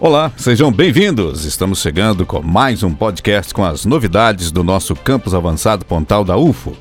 Olá, sejam bem-vindos. Estamos chegando com mais um podcast com as novidades do nosso campus avançado Pontal da UFO.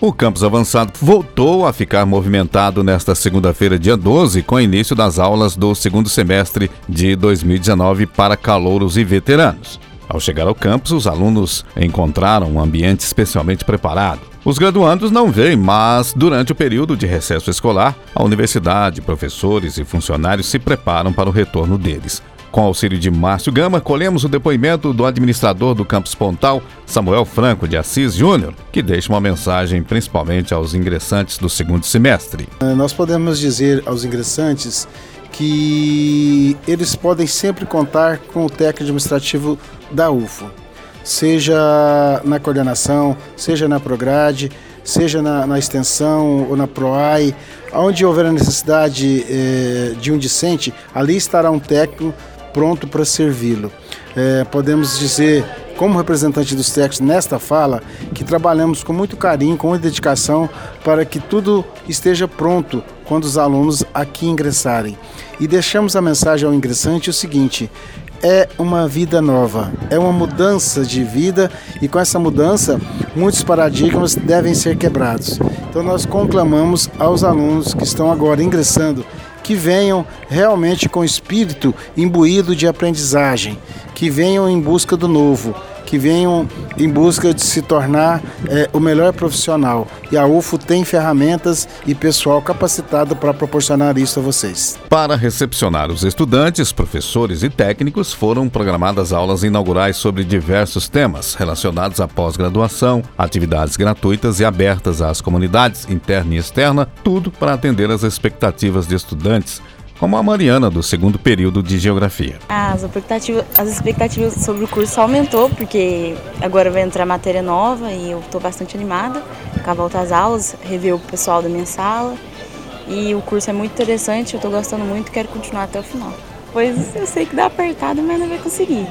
O campus avançado voltou a ficar movimentado nesta segunda-feira, dia 12, com o início das aulas do segundo semestre de 2019 para calouros e veteranos. Ao chegar ao campus, os alunos encontraram um ambiente especialmente preparado. Os graduandos não vêm, mas durante o período de recesso escolar, a universidade, professores e funcionários se preparam para o retorno deles. Com auxílio de Márcio Gama, colhemos o depoimento do administrador do Campus Pontal, Samuel Franco de Assis Júnior, que deixa uma mensagem principalmente aos ingressantes do segundo semestre. Nós podemos dizer aos ingressantes que eles podem sempre contar com o técnico administrativo da UFO, seja na coordenação, seja na Prograde, seja na, na extensão ou na PROAI, onde houver a necessidade eh, de um discente, ali estará um técnico pronto para servi-lo. Eh, podemos dizer, como representante dos técnicos nesta fala, que trabalhamos com muito carinho, com muita dedicação, para que tudo esteja pronto quando os alunos aqui ingressarem. E deixamos a mensagem ao ingressante o seguinte: é uma vida nova, é uma mudança de vida e com essa mudança muitos paradigmas devem ser quebrados. Então nós conclamamos aos alunos que estão agora ingressando que venham realmente com espírito imbuído de aprendizagem, que venham em busca do novo, que venham em busca de se tornar é, o melhor profissional. E a UFO tem ferramentas e pessoal capacitado para proporcionar isso a vocês. Para recepcionar os estudantes, professores e técnicos, foram programadas aulas inaugurais sobre diversos temas relacionados à pós-graduação, atividades gratuitas e abertas às comunidades interna e externa, tudo para atender às expectativas de estudantes como a Mariana, do segundo período de Geografia. As expectativas, as expectativas sobre o curso aumentou, porque agora vai entrar matéria nova e eu estou bastante animada com a volta às aulas, rever o pessoal da minha sala. E o curso é muito interessante, eu estou gostando muito quero continuar até o final. Pois eu sei que dá apertado, mas não vai conseguir.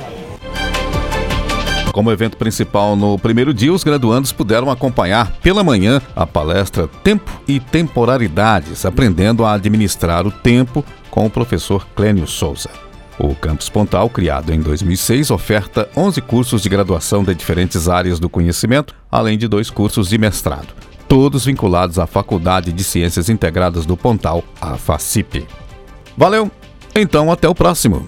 Como evento principal no primeiro dia, os graduandos puderam acompanhar pela manhã a palestra Tempo e Temporalidades, aprendendo a administrar o tempo com o professor Clênio Souza. O Campus Pontal, criado em 2006, oferta 11 cursos de graduação de diferentes áreas do conhecimento, além de dois cursos de mestrado, todos vinculados à Faculdade de Ciências Integradas do Pontal, a FACIP. Valeu! Então, até o próximo!